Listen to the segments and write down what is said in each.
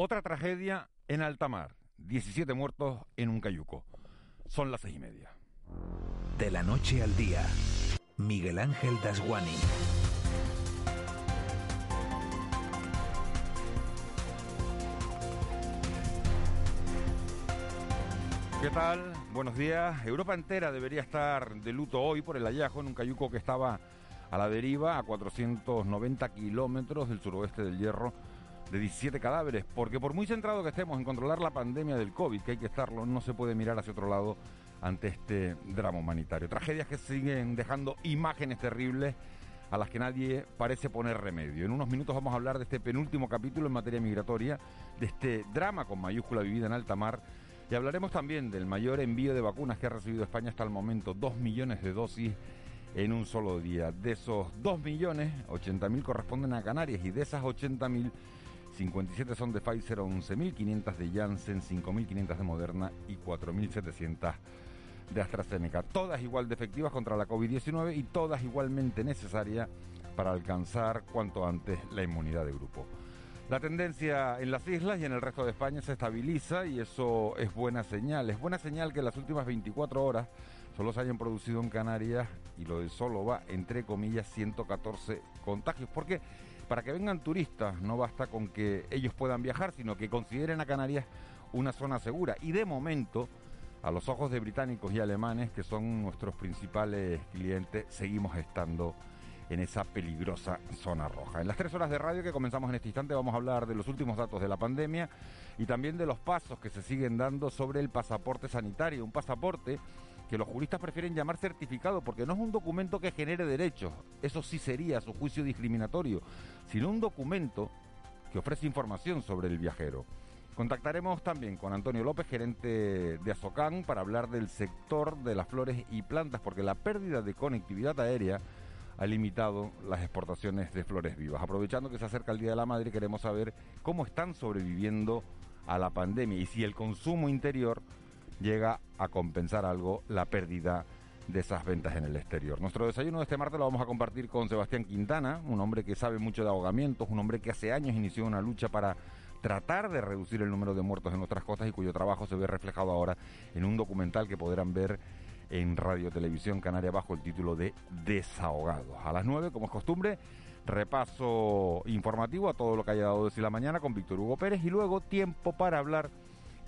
Otra tragedia en alta mar. 17 muertos en un cayuco. Son las seis y media. De la noche al día, Miguel Ángel Dasguani. ¿Qué tal? Buenos días. Europa entera debería estar de luto hoy por el hallazgo en un cayuco que estaba a la deriva a 490 kilómetros del suroeste del Hierro de 17 cadáveres, porque por muy centrado que estemos en controlar la pandemia del COVID, que hay que estarlo, no se puede mirar hacia otro lado ante este drama humanitario. Tragedias que siguen dejando imágenes terribles a las que nadie parece poner remedio. En unos minutos vamos a hablar de este penúltimo capítulo en materia migratoria, de este drama con mayúscula vivida en alta mar, y hablaremos también del mayor envío de vacunas que ha recibido España hasta el momento, dos millones de dosis en un solo día. De esos dos millones, 80.000 corresponden a Canarias y de esas 80.000 57 son de Pfizer, 11.500 de Janssen, 5.500 de Moderna y 4.700 de AstraZeneca. Todas igual de efectivas contra la COVID-19 y todas igualmente necesarias para alcanzar cuanto antes la inmunidad de grupo. La tendencia en las islas y en el resto de España se estabiliza y eso es buena señal. Es buena señal que en las últimas 24 horas solo se hayan producido en Canarias, y lo de solo va entre comillas, 114 contagios. Porque para que vengan turistas no basta con que ellos puedan viajar, sino que consideren a Canarias una zona segura. Y de momento, a los ojos de británicos y alemanes, que son nuestros principales clientes, seguimos estando en esa peligrosa zona roja. En las tres horas de radio que comenzamos en este instante vamos a hablar de los últimos datos de la pandemia y también de los pasos que se siguen dando sobre el pasaporte sanitario, un pasaporte que los juristas prefieren llamar certificado porque no es un documento que genere derechos, eso sí sería su juicio discriminatorio, sino un documento que ofrece información sobre el viajero. Contactaremos también con Antonio López, gerente de Azocán, para hablar del sector de las flores y plantas, porque la pérdida de conectividad aérea ha limitado las exportaciones de flores vivas. Aprovechando que se acerca el Día de la Madre, queremos saber cómo están sobreviviendo a la pandemia y si el consumo interior llega a compensar algo la pérdida de esas ventas en el exterior. Nuestro desayuno de este martes lo vamos a compartir con Sebastián Quintana, un hombre que sabe mucho de ahogamientos, un hombre que hace años inició una lucha para tratar de reducir el número de muertos en nuestras costas y cuyo trabajo se ve reflejado ahora en un documental que podrán ver en Radio Televisión Canaria bajo el título de Desahogados. A las 9, como es costumbre, repaso informativo a todo lo que haya dado de sí la mañana con Víctor Hugo Pérez y luego tiempo para hablar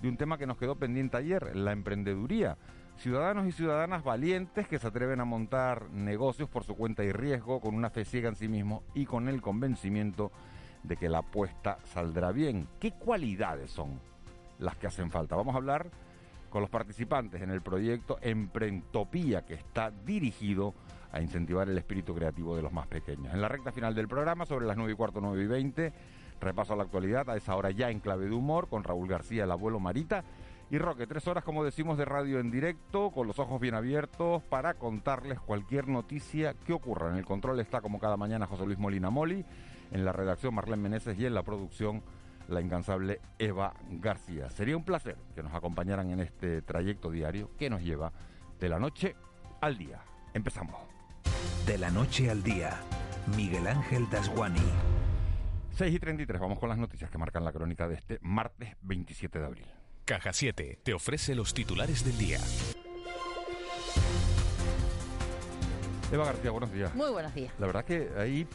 de un tema que nos quedó pendiente ayer, la emprendeduría. Ciudadanos y ciudadanas valientes que se atreven a montar negocios por su cuenta y riesgo, con una fe ciega en sí mismos y con el convencimiento de que la apuesta saldrá bien. ¿Qué cualidades son las que hacen falta? Vamos a hablar con los participantes en el proyecto Emprentopía, que está dirigido a incentivar el espíritu creativo de los más pequeños. En la recta final del programa, sobre las 9 y cuarto, 9 y 20, repaso a la actualidad a esa hora ya en clave de humor con Raúl García, el abuelo Marita y Roque, tres horas, como decimos, de radio en directo, con los ojos bien abiertos, para contarles cualquier noticia que ocurra. En el control está, como cada mañana, José Luis Molina Moli, en la redacción Marlene Meneses y en la producción la incansable Eva García. Sería un placer que nos acompañaran en este trayecto diario que nos lleva de la noche al día. Empezamos. De la noche al día, Miguel Ángel Dasguani. 6 y 33, vamos con las noticias que marcan la crónica de este martes 27 de abril. Caja 7 te ofrece los titulares del día. Eva García, buenos días. Muy buenos días. La verdad que hay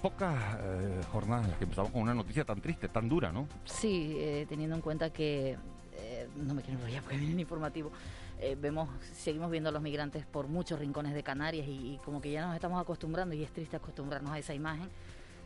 pocas eh, jornadas en las que empezamos con una noticia tan triste, tan dura, ¿no? Sí, eh, teniendo en cuenta que, eh, no me quiero enrollar porque viene el informativo, eh, vemos, seguimos viendo a los migrantes por muchos rincones de Canarias y, y como que ya nos estamos acostumbrando y es triste acostumbrarnos a esa imagen,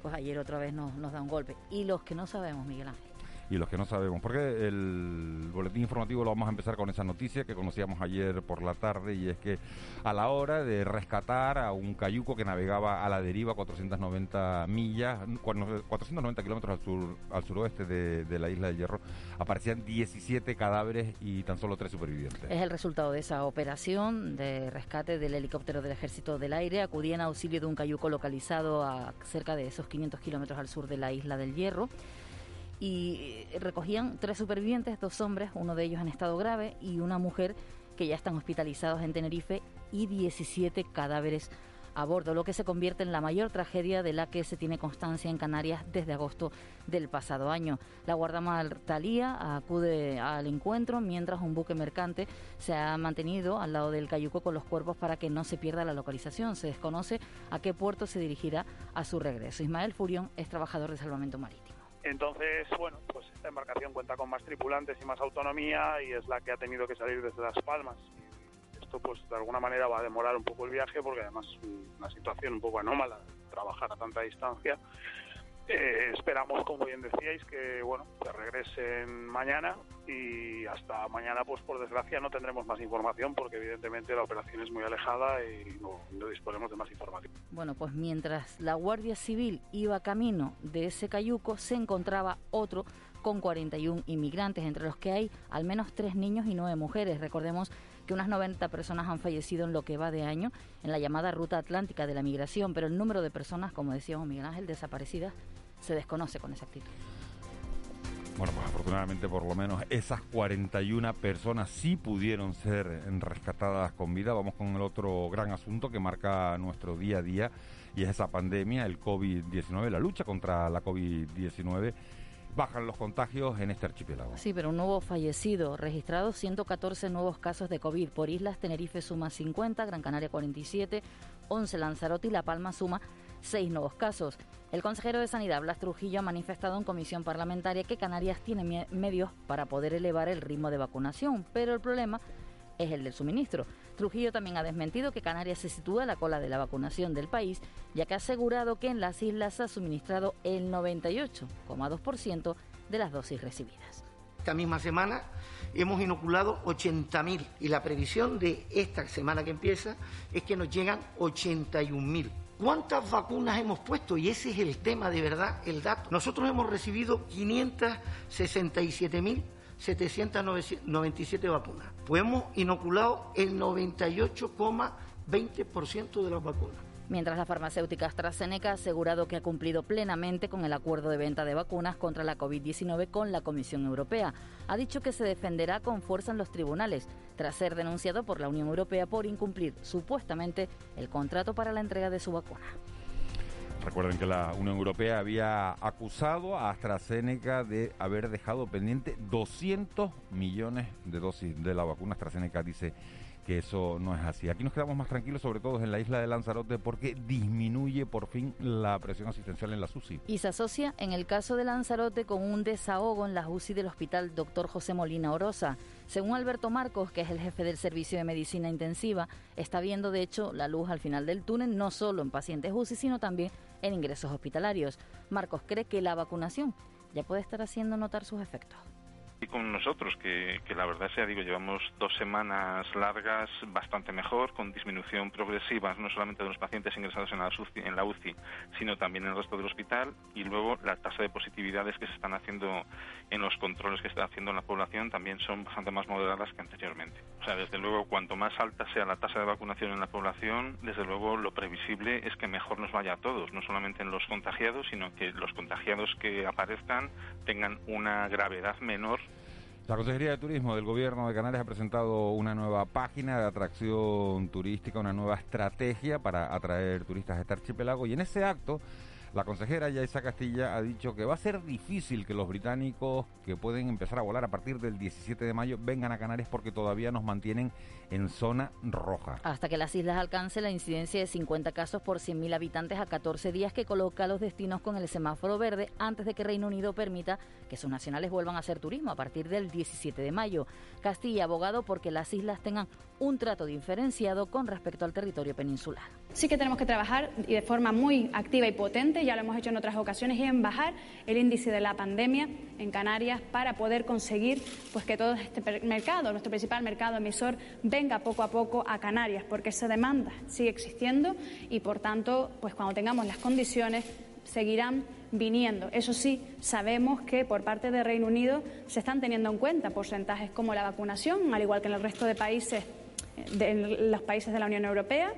pues ayer otra vez nos, nos da un golpe. Y los que no sabemos, Miguel Ángel, y los que no sabemos. Porque el boletín informativo lo vamos a empezar con esa noticia que conocíamos ayer por la tarde y es que a la hora de rescatar a un cayuco que navegaba a la deriva 490 millas, 490 kilómetros al, sur, al suroeste de, de la isla del Hierro, aparecían 17 cadáveres y tan solo tres supervivientes. Es el resultado de esa operación de rescate del helicóptero del Ejército del Aire. Acudía en auxilio de un cayuco localizado a cerca de esos 500 kilómetros al sur de la isla del Hierro y recogían tres supervivientes, dos hombres, uno de ellos en estado grave y una mujer que ya están hospitalizados en Tenerife y 17 cadáveres a bordo, lo que se convierte en la mayor tragedia de la que se tiene constancia en Canarias desde agosto del pasado año. La Guardamar Talía acude al encuentro mientras un buque mercante se ha mantenido al lado del Cayuco con los cuerpos para que no se pierda la localización. Se desconoce a qué puerto se dirigirá a su regreso. Ismael Furión es trabajador de salvamento marítimo. Entonces, bueno, pues esta embarcación cuenta con más tripulantes y más autonomía y es la que ha tenido que salir desde Las Palmas. Esto, pues, de alguna manera va a demorar un poco el viaje porque además es una situación un poco anómala trabajar a tanta distancia eh, esperamos, como bien decíais, que bueno, que regresen mañana y hasta mañana, pues por desgracia, no tendremos más información porque evidentemente la operación es muy alejada y no, no disponemos de más información. Bueno, pues mientras la Guardia Civil iba camino de ese cayuco, se encontraba otro con 41 inmigrantes, entre los que hay al menos tres niños y nueve mujeres. Recordemos que unas 90 personas han fallecido en lo que va de año en la llamada Ruta Atlántica de la Migración, pero el número de personas, como decíamos Miguel Ángel, desaparecidas se desconoce con exactitud. Bueno, pues afortunadamente por lo menos esas 41 personas sí pudieron ser rescatadas con vida. Vamos con el otro gran asunto que marca nuestro día a día y es esa pandemia, el COVID-19, la lucha contra la COVID-19 bajan los contagios en este archipiélago. Sí, pero un nuevo fallecido, registrado 114 nuevos casos de COVID por islas, Tenerife suma 50, Gran Canaria 47, 11 Lanzarote y La Palma suma 6 nuevos casos. El consejero de Sanidad, Blas Trujillo, ha manifestado en comisión parlamentaria que Canarias tiene medios para poder elevar el ritmo de vacunación, pero el problema es el del suministro. Trujillo también ha desmentido que Canarias se sitúa a la cola de la vacunación del país, ya que ha asegurado que en las islas ha suministrado el 98,2% de las dosis recibidas. Esta misma semana hemos inoculado 80.000 y la previsión de esta semana que empieza es que nos llegan 81.000. ¿Cuántas vacunas hemos puesto? Y ese es el tema de verdad, el dato. Nosotros hemos recibido 567.000 797 vacunas. Pues hemos inoculado el 98,20% de las vacunas. Mientras la farmacéutica AstraZeneca ha asegurado que ha cumplido plenamente con el acuerdo de venta de vacunas contra la COVID-19 con la Comisión Europea. Ha dicho que se defenderá con fuerza en los tribunales, tras ser denunciado por la Unión Europea por incumplir supuestamente el contrato para la entrega de su vacuna. Recuerden que la Unión Europea había acusado a AstraZeneca de haber dejado pendiente 200 millones de dosis de la vacuna. AstraZeneca dice que eso no es así. Aquí nos quedamos más tranquilos, sobre todo en la isla de Lanzarote, porque disminuye por fin la presión asistencial en la UCI. Y se asocia en el caso de Lanzarote con un desahogo en la UCI del hospital Dr. José Molina Orosa. Según Alberto Marcos, que es el jefe del Servicio de Medicina Intensiva, está viendo de hecho la luz al final del túnel, no solo en pacientes UCI, sino también en ingresos hospitalarios. Marcos cree que la vacunación ya puede estar haciendo notar sus efectos y con nosotros, que, la verdad sea, digo, llevamos dos semanas largas bastante mejor, con disminución progresiva, no solamente de los pacientes ingresados en la, UCI, en la UCI, sino también en el resto del hospital, y luego la tasa de positividades que se están haciendo en los controles que se está haciendo en la población también son bastante más moderadas que anteriormente. O sea, desde luego, cuanto más alta sea la tasa de vacunación en la población, desde luego lo previsible es que mejor nos vaya a todos, no solamente en los contagiados, sino que los contagiados que aparezcan tengan una gravedad menor la Consejería de Turismo del Gobierno de Canarias ha presentado una nueva página de atracción turística, una nueva estrategia para atraer turistas a este archipiélago. Y en ese acto la consejera Yaisa Castilla ha dicho que va a ser difícil que los británicos que pueden empezar a volar a partir del 17 de mayo vengan a Canarias porque todavía nos mantienen en zona roja. Hasta que las islas alcancen la incidencia de 50 casos por 100.000 habitantes a 14 días que coloca los destinos con el semáforo verde antes de que Reino Unido permita que sus nacionales vuelvan a hacer turismo a partir del 17 de mayo. Castilla abogado porque las islas tengan un trato diferenciado con respecto al territorio peninsular. Sí que tenemos que trabajar y de forma muy activa y potente, ya lo hemos hecho en otras ocasiones, y en bajar el índice de la pandemia en Canarias para poder conseguir pues, que todo este mercado, nuestro principal mercado emisor, venga poco a poco a Canarias, porque esa demanda sigue existiendo y, por tanto, pues cuando tengamos las condiciones, seguirán viniendo. Eso sí, sabemos que por parte del Reino Unido se están teniendo en cuenta porcentajes como la vacunación, al igual que en el resto de países, de los países de la Unión Europea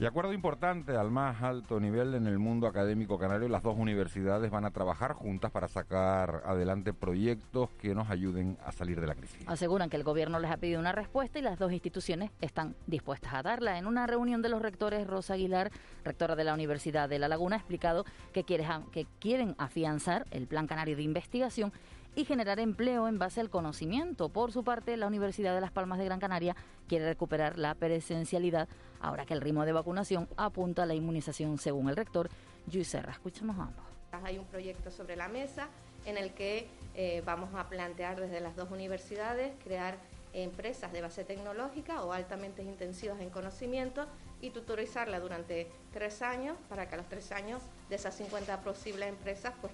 y acuerdo importante al más alto nivel en el mundo académico canario, las dos universidades van a trabajar juntas para sacar adelante proyectos que nos ayuden a salir de la crisis. Aseguran que el gobierno les ha pedido una respuesta y las dos instituciones están dispuestas a darla. En una reunión de los rectores, Rosa Aguilar, rectora de la Universidad de La Laguna, ha explicado que, que quieren afianzar el Plan Canario de Investigación y generar empleo en base al conocimiento. Por su parte, la Universidad de Las Palmas de Gran Canaria quiere recuperar la presencialidad ahora que el ritmo de vacunación apunta a la inmunización según el rector Luis Serra. Escuchamos ambos. Hay un proyecto sobre la mesa en el que eh, vamos a plantear desde las dos universidades crear empresas de base tecnológica o altamente intensivas en conocimiento y tutorizarla durante tres años para que a los tres años de esas 50 posibles empresas pues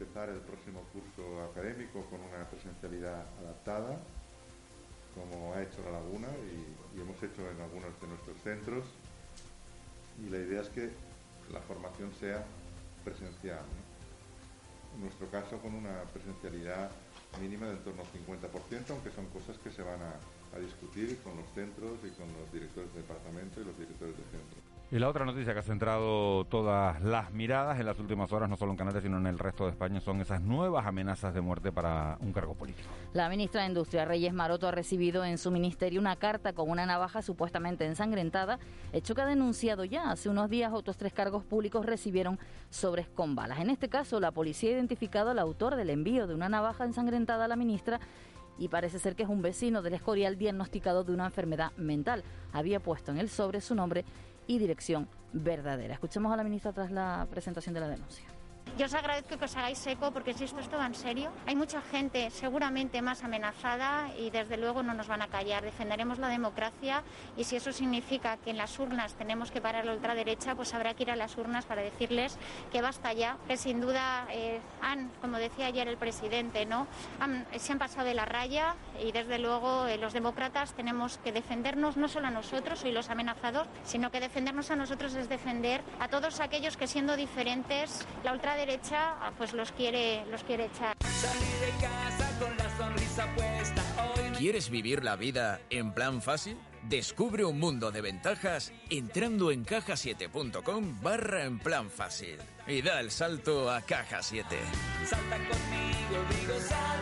Empezar el próximo curso académico con una presencialidad adaptada, como ha hecho La Laguna y, hemos hecho en algunos de nuestros centros. Y la idea es que la formación sea presencial. En nuestro caso, con una presencialidad mínima de en torno al 50%, aunque son cosas que se van a, a discutir con los centros y con los directores de departamento y los directores de centro. Y la otra noticia que ha centrado todas las miradas en las últimas horas, no solo en Canarias, sino en el resto de España, son esas nuevas amenazas de muerte para un cargo político. La ministra de Industria, Reyes Maroto, ha recibido en su ministerio una carta con una navaja supuestamente ensangrentada, hecho que ha denunciado ya. Hace unos días otros tres cargos públicos recibieron sobres con balas. En este caso, la policía ha identificado al autor del envío de una navaja ensangrentada a la ministra y parece ser que es un vecino del Escorial diagnosticado de una enfermedad mental. Había puesto en el sobre su nombre y dirección verdadera. Escuchemos a la ministra tras la presentación de la denuncia. Yo os agradezco que os hagáis eco porque si esto es todo en serio, hay mucha gente seguramente más amenazada y desde luego no nos van a callar. Defenderemos la democracia y si eso significa que en las urnas tenemos que parar la ultraderecha, pues habrá que ir a las urnas para decirles que basta ya, que sin duda eh, han, como decía ayer el presidente, ¿no? se han pasado de la raya y desde luego eh, los demócratas tenemos que defendernos no solo a nosotros y los amenazados, sino que defendernos a nosotros es defender a todos aquellos que siendo diferentes la ultraderecha derecha ah, pues los quiere, los quiere echar. ¿Quieres vivir la vida en plan fácil? Descubre un mundo de ventajas entrando en cajasiete.com barra en plan fácil y da el salto a Caja 7. Salta conmigo, digo salta,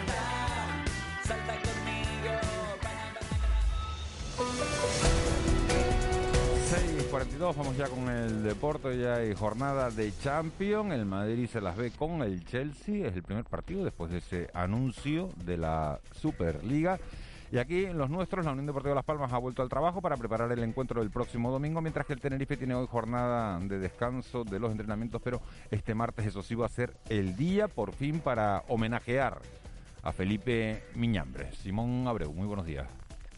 42, vamos ya con el deporte, ya hay jornada de Champions, el Madrid se las ve con el Chelsea, es el primer partido después de ese anuncio de la Superliga. Y aquí los nuestros, la Unión Deportiva Las Palmas ha vuelto al trabajo para preparar el encuentro del próximo domingo, mientras que el Tenerife tiene hoy jornada de descanso de los entrenamientos, pero este martes eso sí va a ser el día por fin para homenajear a Felipe Miñambre. Simón Abreu, muy buenos días.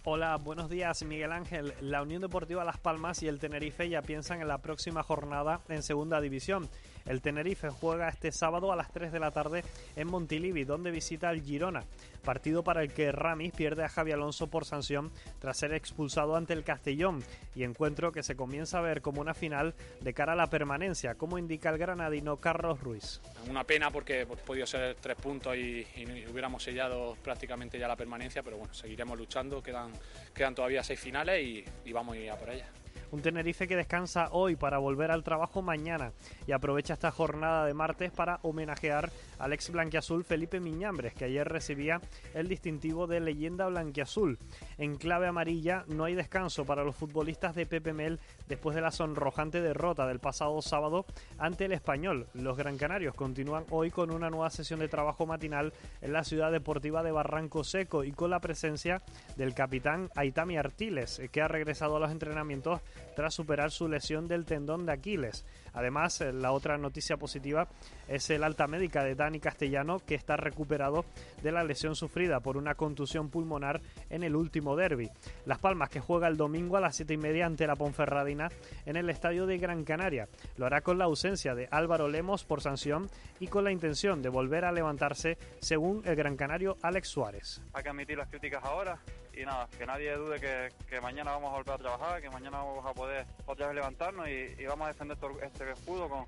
Hola, buenos días Miguel Ángel. La Unión Deportiva Las Palmas y el Tenerife ya piensan en la próxima jornada en Segunda División. El Tenerife juega este sábado a las 3 de la tarde en Montilivi, donde visita al Girona, partido para el que Ramis pierde a Javi Alonso por sanción tras ser expulsado ante el Castellón y encuentro que se comienza a ver como una final de cara a la permanencia, como indica el granadino Carlos Ruiz. Una pena porque hemos podido ser tres puntos y, hubiéramos sellado prácticamente ya la permanencia, pero bueno, seguiremos luchando, quedan, quedan todavía seis finales y, y vamos a ir a por ellas. Un Tenerife que descansa hoy para volver al trabajo mañana y aprovecha esta jornada de martes para homenajear al ex blanquiazul Felipe Miñambres, que ayer recibía el distintivo de leyenda blanquiazul. En clave amarilla no hay descanso para los futbolistas de Pepe Mel después de la sonrojante derrota del pasado sábado ante el español. Los Gran Canarios continúan hoy con una nueva sesión de trabajo matinal en la ciudad deportiva de Barranco Seco y con la presencia del capitán Aitami Artiles, que ha regresado a los entrenamientos tras superar su lesión del tendón de Aquiles. Además, eh, la otra noticia positiva es el alta médica de Dani Castellano, que está recuperado de la lesión sufrida por una contusión pulmonar en el último derby. Las Palmas, que juega el domingo a las 7 y media ante la Ponferradina en el estadio de Gran Canaria. Lo hará con la ausencia de Álvaro Lemos por sanción y con la intención de volver a levantarse, según el gran canario Alex Suárez. Hay que admitir las críticas ahora y nada, que nadie dude que, mañana vamos a volver a trabajar, que mañana vamos a poder otra vez levantarnos y, vamos a defender este escudo con,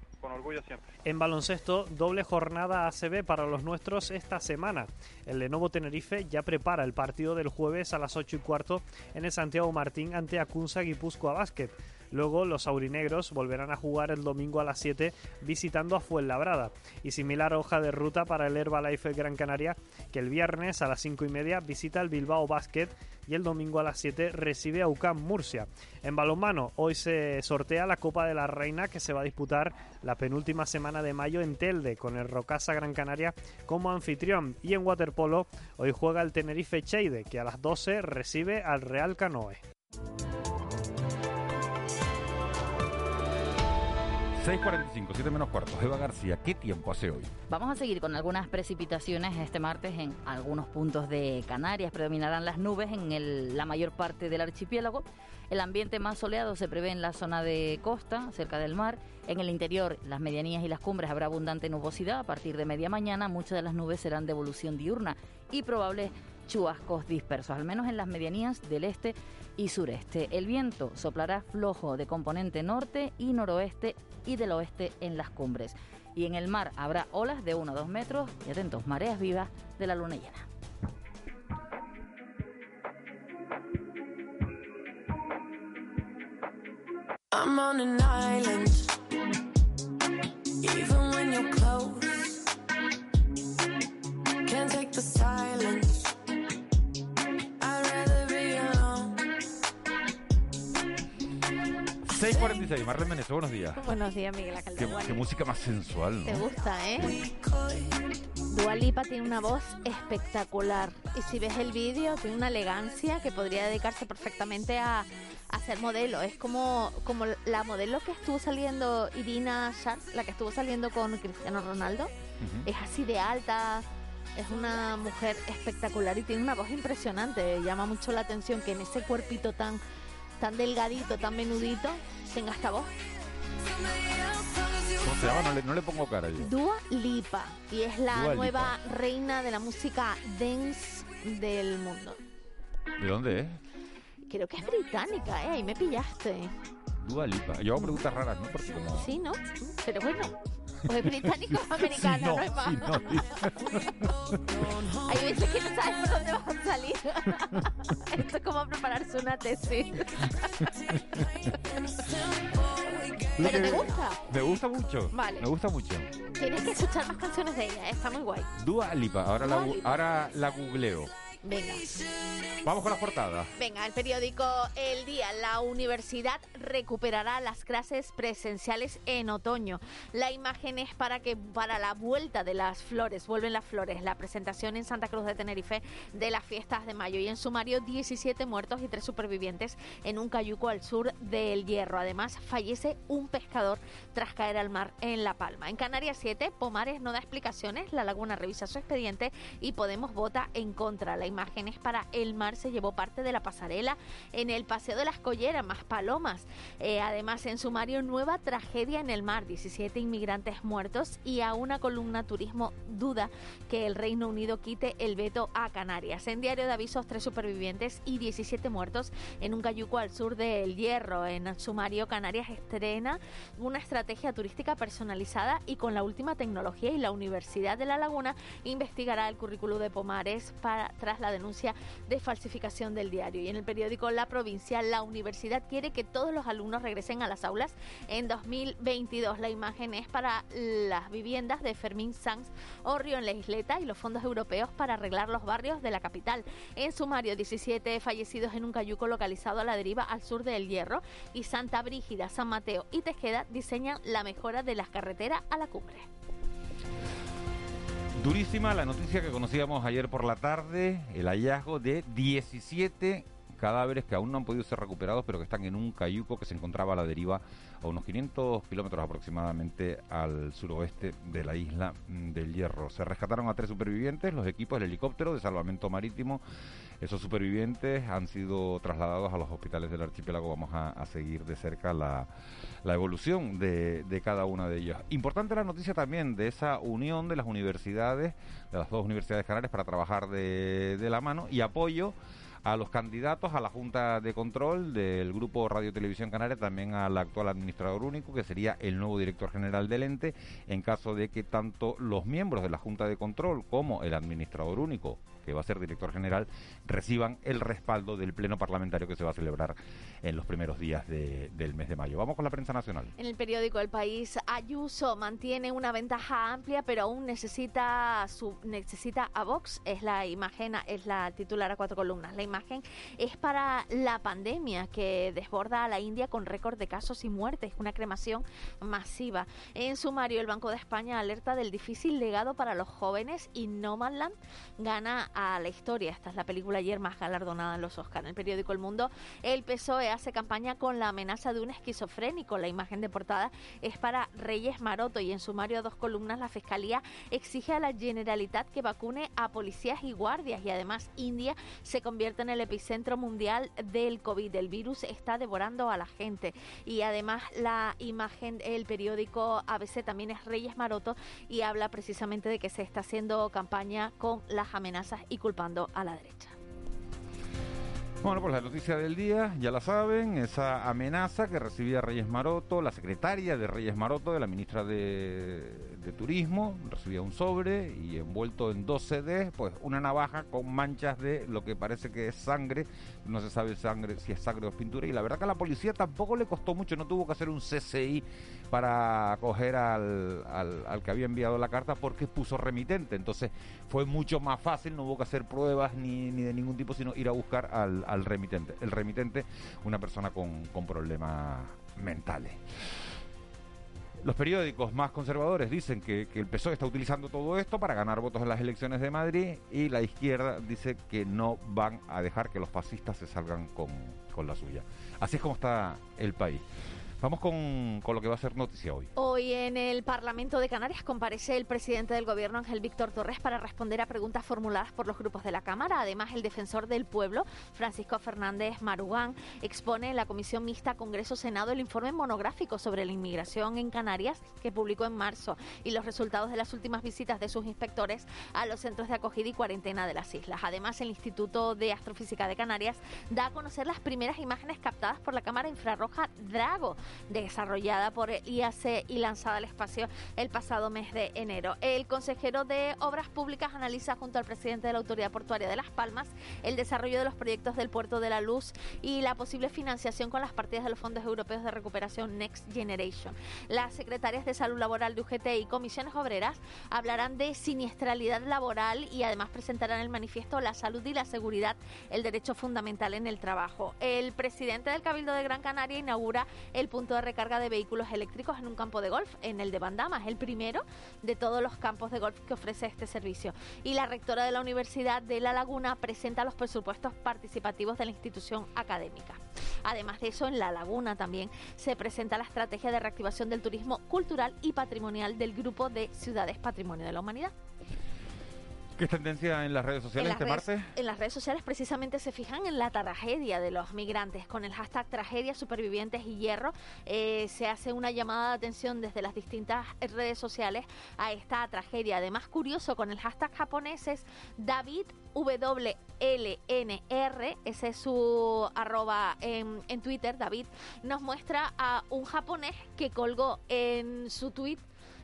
En baloncesto, doble jornada ACB para los nuestros esta semana. El Lenovo Tenerife ya prepara el partido del jueves a las 8 y cuarto en el Santiago Martín ante Acunza Guipúzcoa Basket. Luego los aurinegros volverán a jugar el domingo a las 7 visitando a Fuenlabrada. Y similar hoja de ruta para el Herbalife Gran Canaria, que el viernes a las 5 y media visita el Bilbao Basket y el domingo a las 7 recibe a UCAM Murcia. En balonmano, hoy se sortea la Copa de la Reina que se va a disputar la penúltima semana de mayo en Telde, con el Rocasa Gran Canaria como anfitrión. Y en waterpolo, hoy juega el Tenerife Cheide, que a las 12 recibe al Real Canoe. 6.45, 7 menos cuarto. Eva García, ¿qué tiempo hace hoy? Vamos a seguir con algunas precipitaciones este martes en algunos puntos de Canarias. Predominarán las nubes en la mayor parte del archipiélago. El ambiente más soleado se prevé en la zona de costa, cerca del mar. En el interior, las medianías y las cumbres habrá abundante nubosidad. A partir de media mañana, muchas de las nubes serán de evolución diurna y probables chubascos dispersos, al menos en las medianías del este y sureste. El viento soplará flojo de componente norte y noroeste y del oeste en las cumbres. Y en el mar habrá olas de 1 a 2 metros y atentos, mareas vivas de la luna llena. I'm 6.46, Marlene Meneso, buenos días. Buenos días, Miguel Ángel. Qué, música más sensual, ¿no? Te gusta, ¿eh? Dualipa tiene una voz espectacular y si ves el vídeo tiene una elegancia que podría dedicarse perfectamente a, a ser modelo. Es como, como la modelo que estuvo saliendo Irina Sharp, la que estuvo saliendo con Cristiano Ronaldo. Es así de alta, es una mujer espectacular y tiene una voz impresionante. Llama mucho la atención que en ese cuerpito tan tan delgadito, tan menudito, tenga esta voz. ¿Cómo se llama? No le, pongo cara yo. Dua Lipa. Y es la nueva reina de la música dance del mundo. ¿De dónde es? Creo que es británica, ¿eh? Ahí me pillaste. Dua Lipa. Yo hago preguntas raras, ¿no? Porque como... Sí, ¿no? Pero bueno. O es británico o americano, no, es más. Hay veces que no sabes por dónde vas a salir. Esto es como prepararse una tesis. ¿Pero te gusta? Me gusta mucho. Vale. Me gusta mucho. Tienes que escuchar más canciones de ella, está muy guay. Dua Lipa, ahora, la, ahora la googleo. Venga. Vamos con las portadas. Venga, el periódico El Día. La universidad recuperará las clases presenciales en otoño. La imagen es para que para la vuelta de las flores, vuelven las flores, la presentación en Santa Cruz de Tenerife de las fiestas de mayo y en sumario 17 muertos y 3 supervivientes en un cayuco al sur del Hierro. Además, fallece un pescador tras caer al mar en La Palma. En Canarias 7, Pomares no da explicaciones, La Laguna revisa su expediente y Podemos vota en contra. La imágenes para El Mar se llevó parte de la pasarela en el Paseo de las Colleras, más palomas. Eh, además, en sumario, nueva tragedia en el mar, 17 inmigrantes muertos y a una columna turismo duda que el Reino Unido quite el veto a Canarias. En diario de avisos, tres supervivientes y 17 muertos en un cayuco al sur del Hierro. En sumario, Canarias estrena una estrategia turística personalizada y con la última tecnología y la Universidad de La Laguna investigará el currículo de Pomares para, tras la denuncia de falsificación del diario. Y en el periódico La Provincia, la universidad quiere que todos los alumnos regresen a las aulas en 2022. La imagen es para las viviendas de Fermín Sanz Orrio en la isleta y los fondos europeos para arreglar los barrios de la capital. En sumario, 17 fallecidos en un cayuco localizado a la deriva al sur del Hierro y Santa Brígida, San Mateo y Tejeda diseñan la mejora de las carreteras a la cumbre. Durísima la noticia que conocíamos ayer por la tarde, el hallazgo de 17 cadáveres que aún no han podido ser recuperados, pero que están en un cayuco que se encontraba a la deriva a unos 500 kilómetros aproximadamente al suroeste de la isla mm, del Hierro. Se rescataron a tres supervivientes, los equipos del helicóptero de salvamento marítimo. Esos supervivientes han sido trasladados a los hospitales del archipiélago. Vamos a, seguir de cerca la, evolución de, cada una de ellas. Importante la noticia también de esa unión de las universidades, de las dos universidades canarias, para trabajar de la mano y apoyo a los candidatos a la Junta de Control del Grupo Radio Televisión Canaria, también al actual administrador único, que sería el nuevo director general del ente, en caso de que tanto los miembros de la Junta de Control como el administrador único que va a ser director general, reciban el respaldo del Pleno Parlamentario que se va a celebrar en los primeros días del mes de mayo. Vamos con la prensa nacional. En el periódico El País, Ayuso mantiene una ventaja amplia, pero aún necesita, su, necesita a Vox. Es la imagen, es la titular a cuatro columnas. La imagen es para la pandemia que desborda a la India con récord de casos y muertes, una cremación masiva. En sumario, el Banco de España alerta del difícil legado para los jóvenes y Nomadland gana a la historia. Esta es la película ayer más galardonada en los Oscars. En el periódico El Mundo, el PSOE hace campaña con la amenaza de un esquizofrénico. La imagen de portada es para Reyes Maroto y en sumario a dos columnas la Fiscalía exige a la Generalitat que vacune a policías y guardias y además India se convierte en el epicentro mundial del COVID. El virus está devorando a la gente y además la imagen, el periódico ABC también es Reyes Maroto y habla precisamente de que se está haciendo campaña con las amenazas y culpando a la derecha. Bueno, pues la noticia del día, ya la saben, esa amenaza que recibía Reyes Maroto, la secretaria de Reyes Maroto, de la ministra de, Turismo, recibía un sobre y envuelto en dos CDs, pues una navaja con manchas de lo que parece que es sangre, no se sabe sangre si es sangre o pintura, y la verdad que a la policía tampoco le costó mucho, no tuvo que hacer un CCI para coger al, al, que había enviado la carta porque puso remitente. Entonces fue mucho más fácil, no hubo que hacer pruebas ni, ni de ningún tipo, sino ir a buscar al, al remitente. El remitente, una persona con, problemas mentales. Los periódicos más conservadores dicen que, que, el PSOE está utilizando todo esto para ganar votos en las elecciones de Madrid y la izquierda dice que no van a dejar que los fascistas se salgan con, con la suya. Así es como está el país. Vamos con, lo que va a ser noticia hoy. Hoy en el Parlamento de Canarias comparece el presidente del Gobierno, Ángel Víctor Torres, para responder a preguntas formuladas por los grupos de la Cámara. Además, el defensor del pueblo, Francisco Fernández Marugán, expone en la Comisión Mixta Congreso-Senado el informe monográfico sobre la inmigración en Canarias que publicó en marzo y los resultados de las últimas visitas de sus inspectores a los centros de acogida y cuarentena de las islas. Además, el Instituto de Astrofísica de Canarias da a conocer las primeras imágenes captadas por la cámara infrarroja Drago desarrollada por el IAC y lanzada al espacio el pasado mes de enero. El consejero de Obras Públicas analiza junto al presidente de la Autoridad Portuaria de Las Palmas el desarrollo de los proyectos del Puerto de la Luz y la posible financiación con las partidas de los fondos europeos de recuperación Next Generation. Las secretarias de Salud Laboral de UGT y comisiones obreras hablarán de siniestralidad laboral y además presentarán el manifiesto La salud y la seguridad, el derecho fundamental en el trabajo. El presidente del Cabildo de Gran Canaria inaugura el punto de recarga de vehículos eléctricos en un campo de golf, en el de Bandama. Es el primero de todos los campos de golf que ofrece este servicio. Y la rectora de la Universidad de La Laguna presenta los presupuestos participativos de la institución académica. Además de eso, en La Laguna también se presenta la estrategia de reactivación del turismo cultural y patrimonial del Grupo de Ciudades Patrimonio de la Humanidad. ¿Qué es tendencia en las redes sociales este martes? En las redes sociales precisamente se fijan en la tragedia de los migrantes. Con el hashtag tragedia, supervivientes y hierro eh, se hace una llamada de atención desde las distintas redes sociales a esta tragedia. Además, curioso, con el hashtag japonés es David WLNR, ese es su arroba en, en Twitter, David, nos muestra a un japonés que colgó en su tweet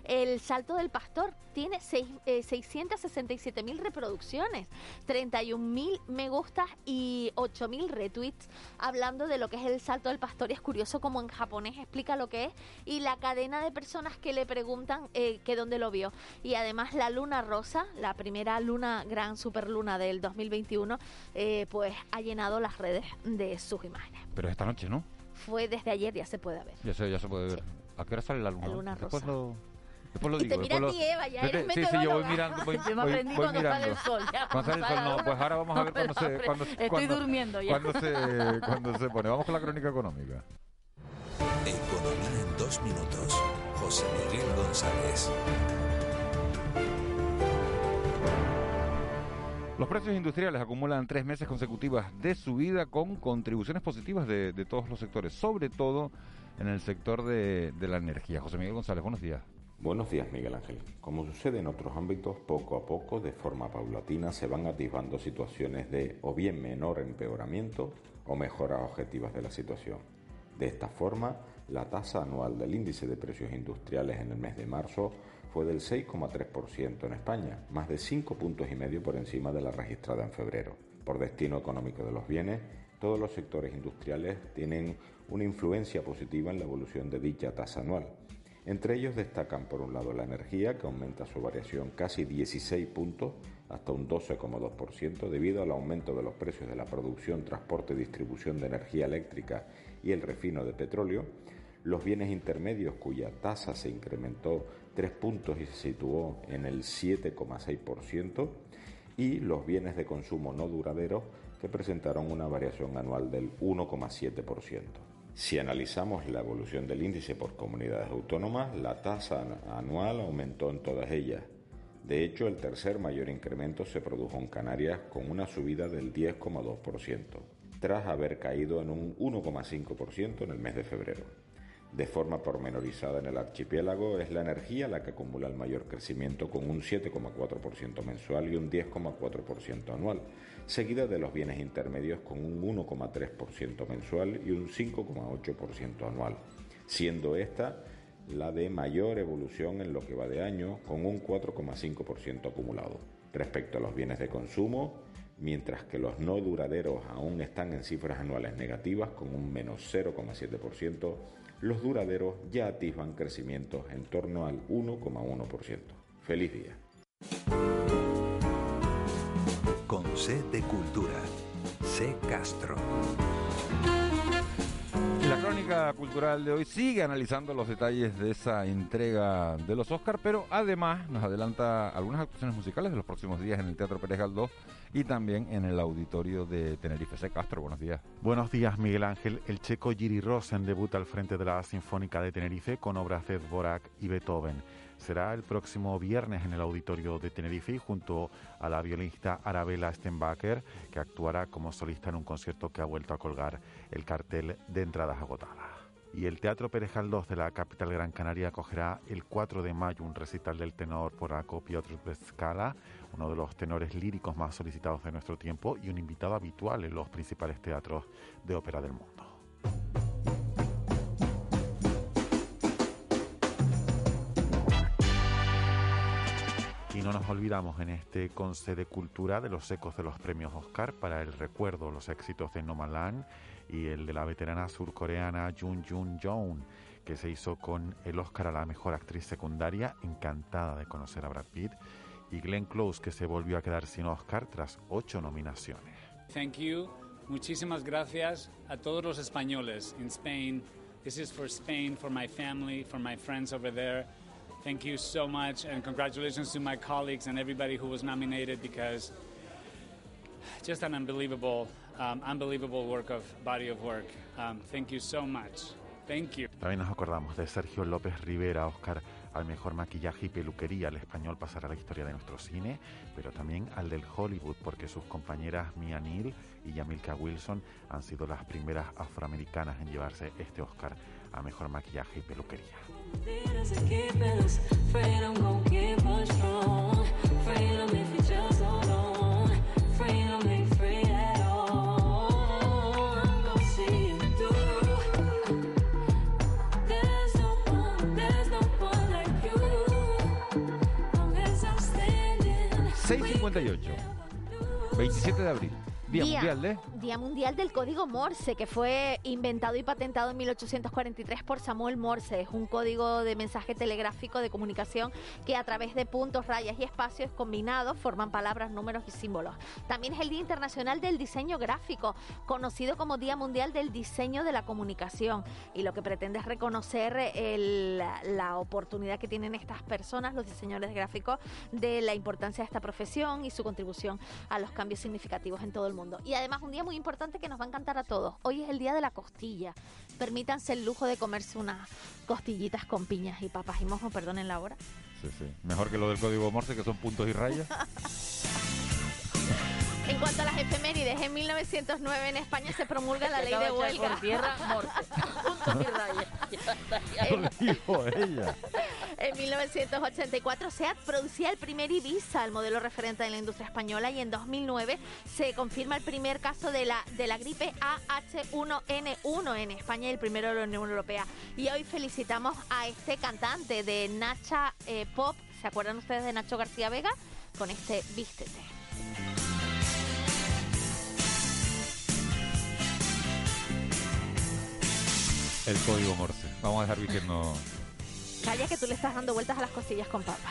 el Salto del Pastor tiene 667 eh, mil reproducciones, 31 mil me gustas y 8 mil retweets hablando de lo que es el Salto del Pastor. Y es curioso como en japonés explica lo que es y la cadena de personas que le preguntan eh, que dónde lo vio. Y además la luna rosa, la primera luna, gran superluna del 2021, eh, pues ha llenado las redes de sus imágenes. Pero esta noche, ¿no? Fue desde ayer, ya se puede ver. Ya se, ya se puede ver. ¿A qué hora sale la luna? La luna rosa. Después lo Y digo. te mira después a lo- ti, Eva, ya eres Sí, sí, yo voy mirando, voy, Yo me voy- aprendí voy cuando sale el sol, ya, Cuando sale el sol, no, pues ahora vamos a ver cuando se... Cuando, estoy cuando- durmiendo ya. Cuando se, cuando se pone. Vamos con la crónica económica. Economía en dos minutos. José Miguel González. Los precios industriales acumulan tres meses consecutivas de subida con contribuciones positivas de, de todos los sectores, sobre todo en el sector de, de la energía. José Miguel González, buenos días. Buenos días, Miguel Ángel. Como sucede en otros ámbitos, poco a poco, de forma paulatina, se van atisbando situaciones de o bien menor empeoramiento o mejoras objetivas de la situación. De esta forma, la tasa anual del índice de precios industriales en el mes de marzo fue del 6,3% en España, más de 5 puntos y medio por encima de la registrada en febrero. Por destino económico de los bienes, todos los sectores industriales tienen una influencia positiva en la evolución de dicha tasa anual. Entre ellos destacan por un lado la energía, que aumenta su variación casi 16 puntos hasta un 12,2% debido al aumento de los precios de la producción, transporte y distribución de energía eléctrica y el refino de petróleo, los bienes intermedios cuya tasa se incrementó 3 puntos y se situó en el 7,6%, y los bienes de consumo no duraderos que presentaron una variación anual del 1,7%. Si analizamos la evolución del índice por comunidades autónomas, la tasa anual aumentó en todas ellas. De hecho, el tercer mayor incremento se produjo en Canarias con una subida del 10,2%, tras haber caído en un 1,5% en el mes de febrero. De forma pormenorizada en el archipiélago, es la energía la que acumula el mayor crecimiento con un 7,4% mensual y un 10,4% anual, seguida de los bienes intermedios con un 1,3% mensual y un 5,8% anual, siendo esta la de mayor evolución en lo que va de año, con un 4,5% acumulado. Respecto a los bienes de consumo, mientras que los no duraderos aún están en cifras anuales negativas con un menos 0,7%, los duraderos ya atisban crecimientos en torno al 1,1%. Feliz día. Con C de Cultura. C Castro. La crónica cultural de hoy sigue analizando los detalles de esa entrega de los Oscar, pero además nos adelanta algunas actuaciones musicales de los próximos días en el Teatro Pérez Galdós y también en el auditorio de Tenerife. C. Castro, buenos días. Buenos días, Miguel Ángel. El checo Giri Rosen debuta al frente de la Sinfónica de Tenerife con obras de Dvorak y Beethoven. Será el próximo viernes en el auditorio de Tenerife junto a la violinista Arabella Stenbacher, que actuará como solista en un concierto que ha vuelto a colgar el cartel de entradas agotadas. Y el Teatro Pérez Galdós de la capital Gran Canaria acogerá el 4 de mayo un recital del tenor polaco Piotr Beskala, uno de los tenores líricos más solicitados de nuestro tiempo y un invitado habitual en los principales teatros de ópera del mundo. Olvidamos en este Conce de Cultura de los ecos de los premios Oscar para el recuerdo, los éxitos de Nomadland y el de la veterana surcoreana Jun Jun Jeon, que se hizo con el Oscar a la mejor actriz secundaria, encantada de conocer a Brad Pitt, y Glenn Close, que se volvió a quedar sin Oscar tras ocho nominaciones. Thank you. Muchísimas gracias a todos los españoles in Spain. This is for Spain, for my family, for my friends over there. Thank you so much, and congratulations to my colleagues and everybody who was nominated because just an unbelievable, um, unbelievable work of body of work. Um, thank you so much. Thank you. También nos acordamos de Sergio López Rivera, Oscar al mejor maquillaje y peluquería. El español pasará a la historia de nuestro cine, pero también al del Hollywood, porque sus compañeras Mia Neal y Yamilka Wilson han sido las primeras afroamericanas en llevarse este Oscar a mejor maquillaje y peluquería. ...6.58... 27 de abril... Día, Día Mundial de... Día Mundial del Código Morse, que fue inventado y patentado en 1843 por Samuel Morse. Es un código de mensaje telegráfico de comunicación que a través de puntos, rayas y espacios combinados forman palabras, números y símbolos. También es el Día Internacional del Diseño Gráfico, conocido como Día Mundial del Diseño de la Comunicación. Y lo que pretende es reconocer el, la oportunidad que tienen estas personas, los diseñadores gráficos, de la importancia de esta profesión y su contribución a los cambios significativos en todo el mundo. Y además un día muy importante que nos va a encantar a todos. Hoy es el día de la costilla. Permítanse el lujo de comerse unas costillitas con piñas y papas y mojo, perdonen la hora. Sí, sí. Mejor que lo del código Morse, que son puntos y rayas. En cuanto a las efemérides, en 1909 en España se promulga la ley de huelga. Por tierra, morte. Puntos y rayas. Lo dijo ella. En 1984 SEAT producía el primer Ibiza, el modelo referente de la industria española, y en 2009 se confirma el primer caso de la, de la gripe AH1N1 en España y el primero de la Unión Europea. Y hoy felicitamos a este cantante de Nacha eh, Pop, ¿se acuerdan ustedes de Nacho García Vega? Con este Vístete. El código Morse. Vamos a dejar Vicky no... Calla que tú le estás dando vueltas a las costillas con papa.